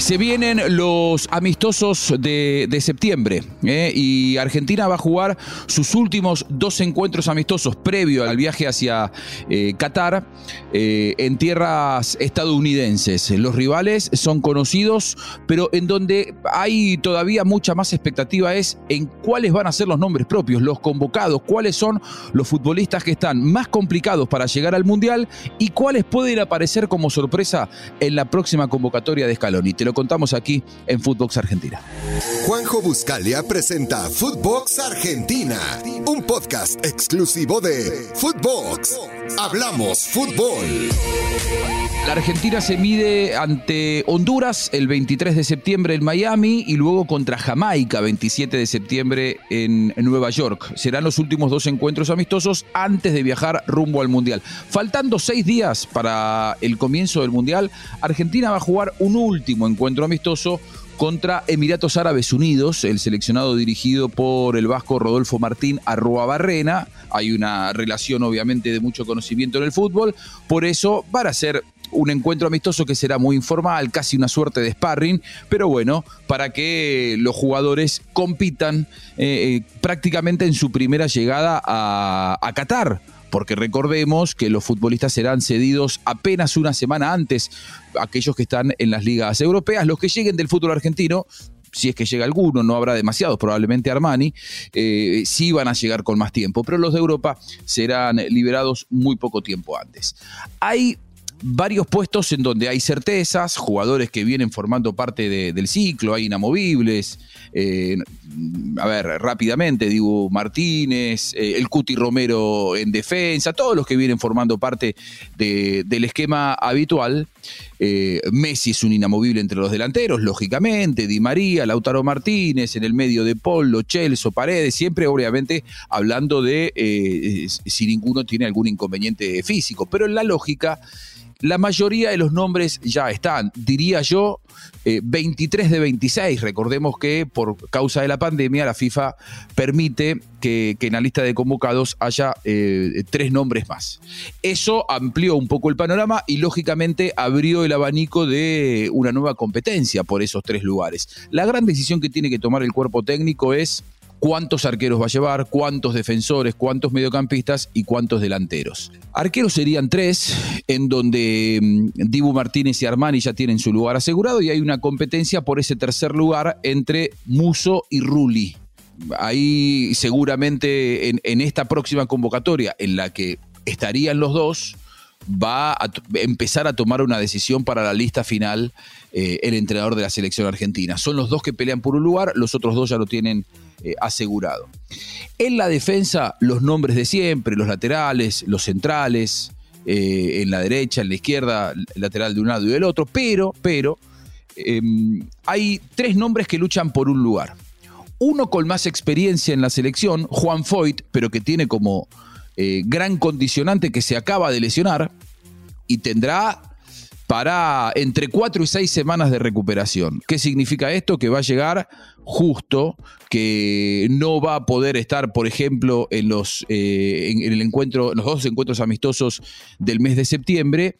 Se vienen los amistosos de, septiembre ¿eh? y Argentina va a jugar sus últimos dos encuentros amistosos previo al viaje hacia eh, Qatar eh, en tierras estadounidenses. Los rivales son conocidos, pero en donde hay todavía mucha más expectativa es en cuáles van a ser los nombres propios, los convocados, cuáles son los futbolistas que están más complicados para llegar al Mundial y cuáles pueden aparecer como sorpresa en la próxima convocatoria de Scaloni contamos aquí en Footbox Argentina. Juanjo Buscalia presenta Footbox Argentina, un podcast exclusivo de Footbox. Hablamos fútbol. La Argentina se mide ante Honduras el 23 de septiembre en Miami y luego contra Jamaica 27 de septiembre en Nueva York. Serán los últimos dos encuentros amistosos antes de viajar rumbo al Mundial. Faltando seis días para el comienzo del Mundial, Argentina va a jugar un último encuentro amistoso contra Emiratos Árabes Unidos, el seleccionado dirigido por el vasco Rodolfo Martín Arroa Barrena. Hay una relación obviamente de mucho conocimiento en el fútbol, por eso van a ser un encuentro amistoso que será muy informal, casi una suerte de sparring, pero bueno, para que los jugadores compitan eh, eh, prácticamente en su primera llegada a, Qatar porque recordemos que los futbolistas serán cedidos apenas una semana antes, aquellos que están en las ligas europeas, los que lleguen del fútbol argentino. Si es que llega alguno, no habrá demasiados, probablemente Armani, eh, sí van a llegar con más tiempo, pero los de Europa serán liberados muy poco tiempo antes. Hay varios puestos en donde hay certezas, jugadores que vienen formando parte del ciclo, hay inamovibles. Eh, a ver, rápidamente, digo, Martínez, eh, el Cuti Romero en defensa, todos los que vienen formando parte del esquema habitual. Eh, Messi es un inamovible entre los delanteros, lógicamente, Di María, Lautaro Martínez, en el medio de Polo, Chelso, Paredes, siempre obviamente hablando de si ninguno tiene algún inconveniente físico, pero en la lógica la mayoría de los nombres ya están. Diría yo 23 eh, de 26. Recordemos que por causa de la pandemia la FIFA permite que, en la lista de convocados haya eh, tres nombres más. Eso amplió un poco el panorama y lógicamente abrió el abanico de una nueva competencia por esos tres lugares. La gran decisión que tiene que tomar el cuerpo técnico es cuántos arqueros va a llevar, cuántos defensores, cuántos mediocampistas y cuántos delanteros. Arqueros serían tres, en donde mm, Dibu Martínez y Armani ya tienen su lugar asegurado y hay una competencia por ese tercer lugar entre Muso y Rulli. Ahí seguramente en, esta próxima convocatoria en la que estarían los dos, va a empezar a tomar una decisión para la lista final eh, el entrenador de la selección argentina. Son los dos que pelean por un lugar, los otros dos ya lo tienen eh, asegurado. En la defensa, los nombres de siempre, los laterales, los centrales, eh, en la derecha, en la izquierda, lateral de un lado y del otro, pero, pero, em, hay tres nombres que luchan por un lugar. Uno con más experiencia en la selección, Juan Foyt, pero que tiene como gran condicionante que se acaba de lesionar y tendrá para entre cuatro y seis semanas de recuperación. ¿Qué significa esto? Que va a llegar justo, que no va a poder estar, por ejemplo, en los, eh, en, el encuentro, los dos encuentros amistosos del mes de septiembre.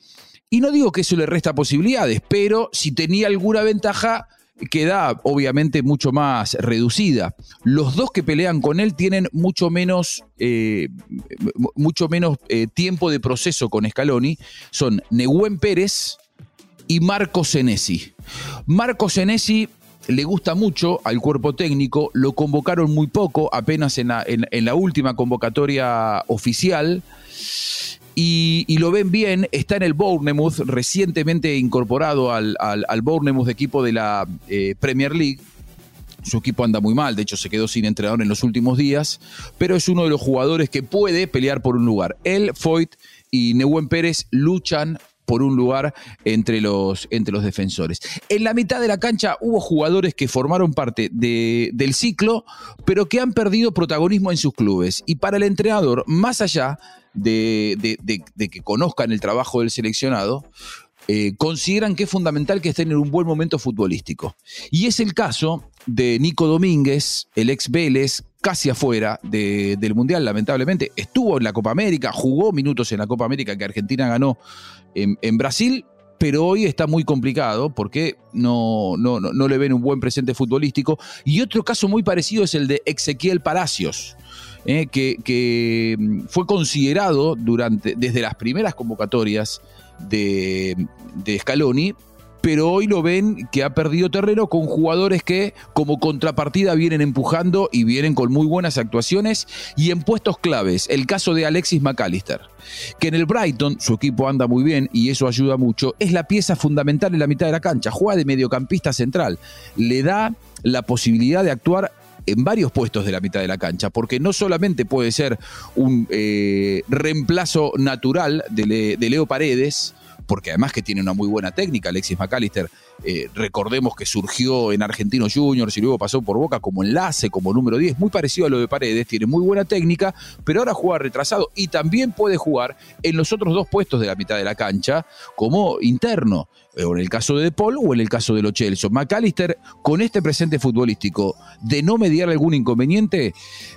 Y no digo que eso le resta posibilidades, pero si tenía alguna ventaja, queda obviamente mucho más reducida. Los dos que pelean con él tienen mucho menos, eh, mucho menos eh, tiempo de proceso con Scaloni. Son Nehuen Pérez, y Marco Senesi. Marco Senesi le gusta mucho al cuerpo técnico, lo convocaron muy poco, apenas en la, última convocatoria oficial. Y, lo ven bien, está en el Bournemouth, recientemente incorporado al, al, Bournemouth, equipo de la eh, Premier League. Su equipo anda muy mal, de hecho se quedó sin entrenador en los últimos días, pero es uno de los jugadores que puede pelear por un lugar. Él, Foyt y Nehuen Pérez luchan por un lugar entre los, entre los defensores. En la mitad de la cancha hubo jugadores que formaron parte del ciclo, pero que han perdido protagonismo en sus clubes. Y para el entrenador, más allá de, que conozcan el trabajo del seleccionado, eh, consideran que es fundamental que estén en un buen momento futbolístico. Y es el caso de Nico Domínguez, el ex Vélez, casi afuera del Mundial, lamentablemente. Estuvo en la Copa América, jugó minutos en la Copa América que Argentina ganó en, Brasil, pero hoy está muy complicado porque no, no, no, le ven un buen presente futbolístico. Y otro caso muy parecido es el de Ezequiel Palacios. Eh, que, mm, fue considerado durante, desde las primeras convocatorias de, de Scaloni pero hoy lo ven que ha perdido terreno con jugadores que como contrapartida vienen empujando y vienen con muy buenas actuaciones y en puestos claves. El caso de Alexis McAllister, que en el Brighton su equipo anda muy bien y eso ayuda mucho, es la pieza fundamental en la mitad de la cancha, juega de mediocampista central, le da la posibilidad de actuar en varios puestos de la mitad de la cancha, porque no solamente puede ser un eh, reemplazo natural de Leo Paredes, porque además que tiene una muy buena técnica, Alexis McAllister, eh, recordemos que surgió en Argentinos Juniors y luego pasó por Boca como enlace, como número 10, muy parecido a lo de Paredes, tiene muy buena técnica, pero ahora juega retrasado y también puede jugar en los otros dos puestos de la mitad de la cancha como interno, eh, o en el caso de De Paul o en el caso de Lo Celso. McAllister, con este presente futbolístico de no mediar algún inconveniente,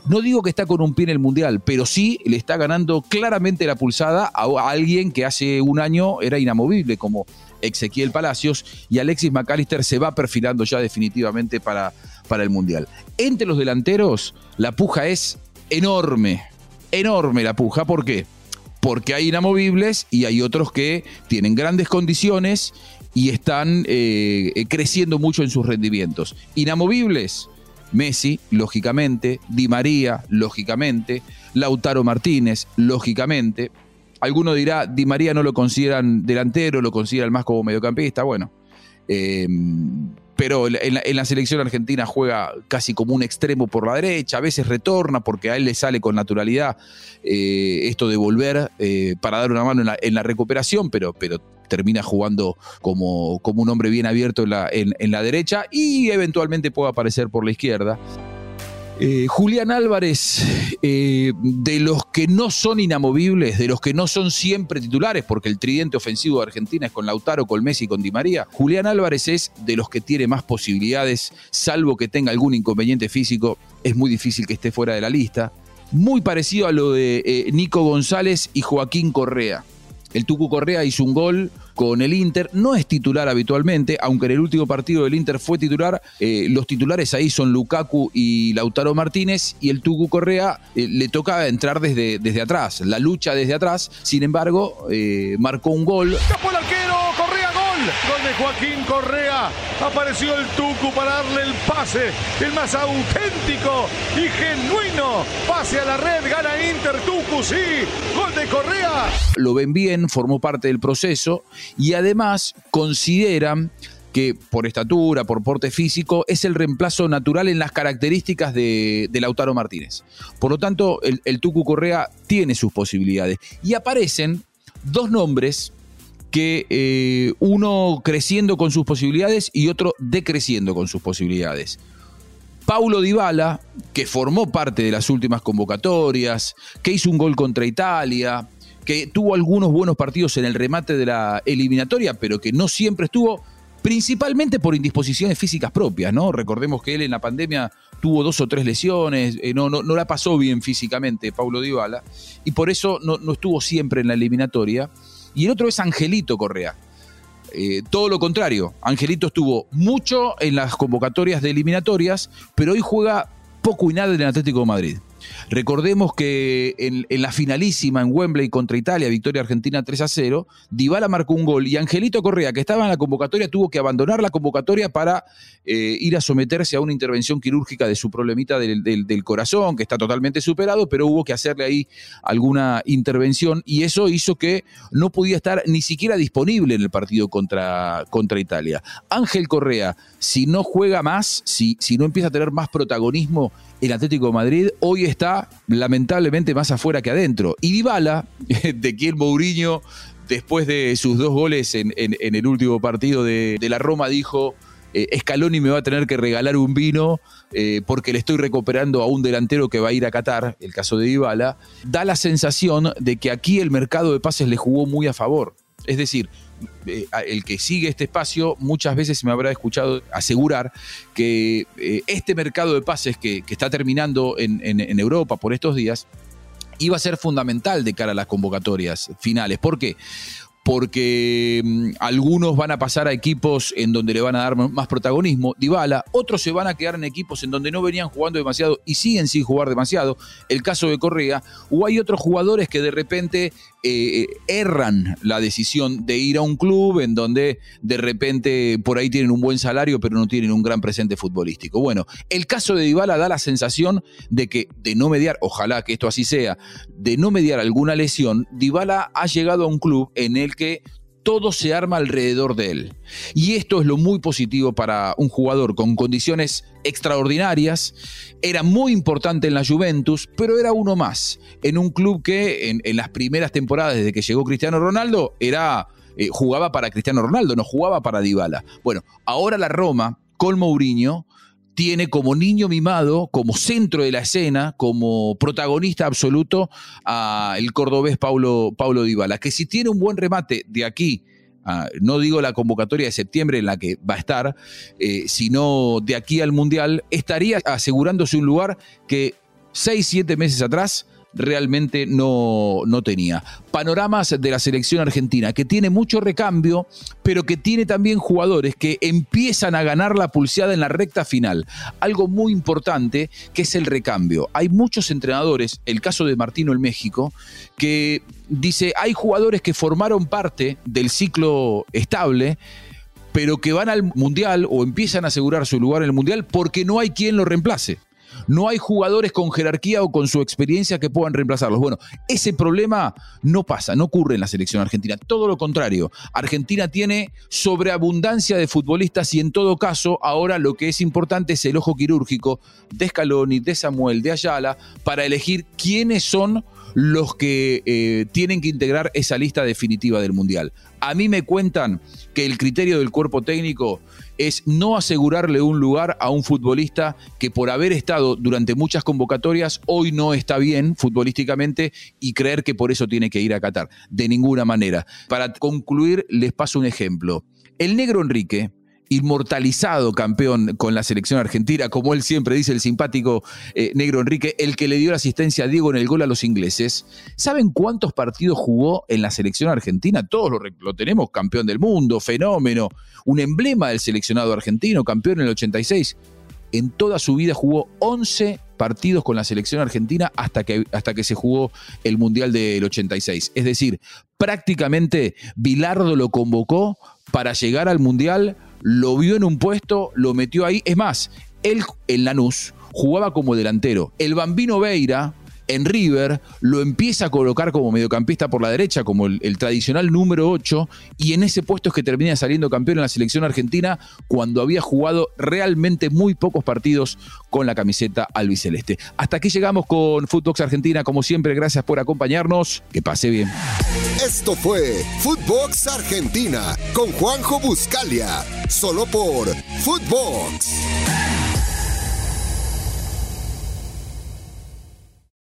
no digo que está con un pie en el Mundial, pero sí le está ganando claramente la pulsada a alguien que hace un año era inamovible, como Ezequiel Palacios, y Alexis McAllister se va perfilando ya definitivamente para, para el Mundial. Entre los delanteros, la puja es enorme, enorme la puja. ¿Por qué? Porque hay inamovibles y hay otros que tienen grandes condiciones y están eh, creciendo mucho en sus rendimientos. Inamovibles, Messi, lógicamente, Di María, lógicamente, Lautaro Martínez, lógicamente, Alguno dirá, Di María no lo consideran delantero, lo consideran más como mediocampista. Bueno, eh, pero en la, selección argentina juega casi como un extremo por la derecha, a veces retorna porque a él le sale con naturalidad eh, esto de volver eh, para dar una mano en la, recuperación, pero, pero termina jugando como, como, un hombre bien abierto en la, en la derecha y eventualmente puede aparecer por la izquierda. Eh, Julián Álvarez, eh, de los que no son inamovibles, de los que no son siempre titulares, porque el tridente ofensivo de Argentina es con Lautaro, con Messi y con Di María, Julián Álvarez es de los que tiene más posibilidades, salvo que tenga algún inconveniente físico, es muy difícil que esté fuera de la lista. Muy parecido a lo de eh, Nico González y Joaquín Correa. El Tucu Correa hizo un gol con el Inter. No es titular habitualmente, aunque en el último partido del Inter fue titular. Eh, los titulares ahí son Lukaku y Lautaro Martínez y el Tucu Correa eh, le toca entrar desde, desde atrás, la lucha desde atrás. Sin embargo, eh, marcó un gol. Gol de Joaquín Correa. Apareció el Tucu para darle el pase, el más auténtico y genuino. Pase a la red, gana Inter Tucu, sí. Gol de Correa. Lo ven bien, formó parte del proceso y además consideran que por estatura, por porte físico, es el reemplazo natural en las características de, Lautaro Martínez. Por lo tanto, el, el Tucu Correa tiene sus posibilidades. Y aparecen dos nombres que eh, uno creciendo con sus posibilidades y otro decreciendo con sus posibilidades. Paulo Dybala, que formó parte de las últimas convocatorias, que hizo un gol contra Italia, que tuvo algunos buenos partidos en el remate de la eliminatoria, pero que no siempre estuvo, principalmente por indisposiciones físicas propias, ¿no? Recordemos que él en la pandemia tuvo dos o tres lesiones, eh, no, no, no, la pasó bien físicamente Paulo Dybala, y por eso no, no estuvo siempre en la eliminatoria y el otro es Angelito Correa. Eh, todo lo contrario, Angelito estuvo mucho en las convocatorias de eliminatorias, pero hoy juega poco y nada en el Atlético de Madrid. Recordemos que en, la finalísima en Wembley contra Italia, victoria argentina 3 a 0, Dybala marcó un gol y Angelito Correa, que estaba en la convocatoria, tuvo que abandonar la convocatoria para eh, ir a someterse a una intervención quirúrgica de su problemita del, corazón, que está totalmente superado, pero hubo que hacerle ahí alguna intervención y eso hizo que no podía estar ni siquiera disponible en el partido contra, contra Italia. Ángel Correa, si no juega más, si, si no empieza a tener más protagonismo el Atlético de Madrid hoy está lamentablemente más afuera que adentro. Y Dybala, de quien Mourinho, después de sus dos goles en, el último partido de, la Roma, dijo, eh, Scaloni me va a tener que regalar un vino eh, porque le estoy recuperando a un delantero que va a ir a Qatar, el caso de Dybala, da la sensación de que aquí el mercado de pases le jugó muy a favor. Es decir, eh, el que sigue este espacio muchas veces me habrá escuchado asegurar que eh, este mercado de pases que, está terminando en, Europa por estos días iba a ser fundamental de cara a las convocatorias finales. ¿Por qué? Porque mm, algunos van a pasar a equipos en donde le van a dar más protagonismo, Dybala, otros se van a quedar en equipos en donde no venían jugando demasiado y siguen sin jugar demasiado, el caso de Correa, o hay otros jugadores que de repente eh, erran la decisión de ir a un club en donde de repente por ahí tienen un buen salario pero no tienen un gran presente futbolístico. Bueno, el caso de Dybala da la sensación de que de no mediar, ojalá que esto así sea, de no mediar alguna lesión, Dybala ha llegado a un club en el que todo se arma alrededor de él. Y esto es lo muy positivo para un jugador con condiciones extraordinarias. Era muy importante en la Juventus, pero era uno más. En un club que en, las primeras temporadas, desde que llegó Cristiano Ronaldo, era, eh, jugaba para Cristiano Ronaldo, no jugaba para Dybala. Bueno, ahora la Roma, con Mourinho, tiene como niño mimado, como centro de la escena, como protagonista absoluto a el cordobés Paulo, Paulo Dybala, que si tiene un buen remate de aquí, no digo la convocatoria de septiembre en la que va a estar, eh, sino de aquí al Mundial, estaría asegurándose un lugar que seis, siete meses atrás realmente no, no tenía. Panoramas de la selección argentina, que tiene mucho recambio, pero que tiene también jugadores que empiezan a ganar la pulseada en la recta final. Algo muy importante que es el recambio. Hay muchos entrenadores, el caso de Martino el México, que dice, hay jugadores que formaron parte del ciclo estable, pero que van al Mundial o empiezan a asegurar su lugar en el Mundial porque no hay quien lo reemplace no hay jugadores con jerarquía o con su experiencia que puedan reemplazarlos. Bueno, ese problema no pasa, no ocurre en la selección argentina. Todo lo contrario, Argentina tiene sobreabundancia de futbolistas y en todo caso, ahora lo que es importante es el ojo quirúrgico de Scaloni, de Samuel, de Ayala, para elegir quiénes son los que eh, tienen que integrar esa lista definitiva del Mundial. A mí me cuentan que el criterio del cuerpo técnico es no asegurarle un lugar a un futbolista que por haber estado durante muchas convocatorias hoy no está bien futbolísticamente y creer que por eso tiene que ir a Qatar. De ninguna manera. Para concluir, les paso un ejemplo. El negro Enrique, inmortalizado campeón con la selección argentina, como él siempre dice, el simpático eh, negro Enrique, el que le dio la asistencia a Diego en el gol a los ingleses. ¿Saben cuántos partidos jugó en la selección argentina? Todos lo, lo tenemos, campeón del mundo, fenómeno, un emblema del seleccionado argentino, campeón en el 86. En toda su vida jugó 11 partidos con la selección argentina hasta que, hasta que se jugó el Mundial del 86. Es decir, prácticamente Bilardo lo convocó para llegar al Mundial lo vio en un puesto, lo metió ahí. Es más, él en Lanús jugaba como delantero. El Bambino Veira en River lo empieza a colocar como mediocampista por la derecha, como el, tradicional número 8, y en ese puesto es que termina saliendo campeón en la selección argentina cuando había jugado realmente muy pocos partidos con la camiseta albiceleste. Hasta aquí llegamos con Footbox Argentina, como siempre, gracias por acompañarnos, que pase bien. Esto fue Footbox Argentina con Juanjo Buscalia, solo por Footbox.